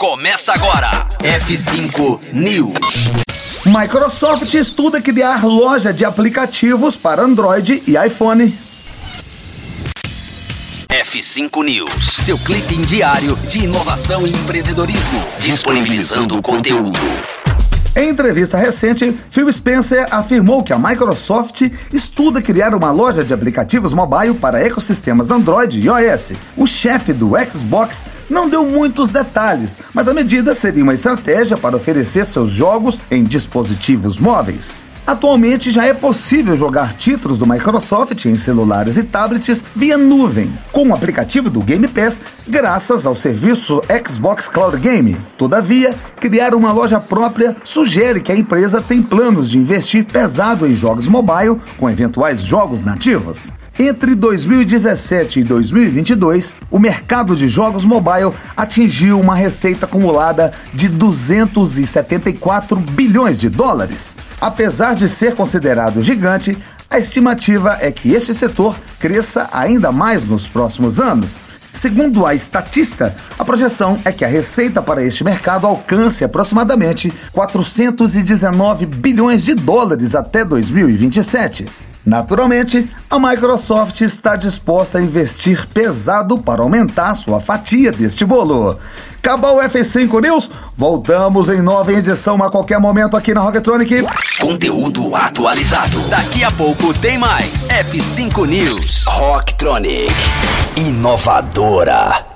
Começa agora. F5 News. Microsoft estuda criar loja de aplicativos para Android e iPhone. F5 News, seu clipe diário de inovação e empreendedorismo, disponibilizando o conteúdo. Em entrevista recente, Phil Spencer afirmou que a Microsoft estuda criar uma loja de aplicativos mobile para ecossistemas Android e iOS. O chefe do Xbox não deu muitos detalhes, mas a medida seria uma estratégia para oferecer seus jogos em dispositivos móveis. Atualmente já é possível jogar títulos do Microsoft em celulares e tablets via nuvem, com o aplicativo do Game Pass, graças ao serviço Xbox Cloud Game. Todavia, criar uma loja própria sugere que a empresa tem planos de investir pesado em jogos mobile com eventuais jogos nativos. Entre 2017 e 2022, o mercado de jogos mobile atingiu uma receita acumulada de 274 bilhões de dólares. Apesar de ser considerado gigante, a estimativa é que este setor cresça ainda mais nos próximos anos. Segundo a estatista, a projeção é que a receita para este mercado alcance aproximadamente 419 bilhões de dólares até 2027. Naturalmente, a Microsoft está disposta a investir pesado para aumentar sua fatia deste bolo. Acabou o F5 News? Voltamos em nova edição a qualquer momento aqui na Rocktronic. Conteúdo atualizado. Daqui a pouco tem mais. F5 News. Rocktronic. Inovadora.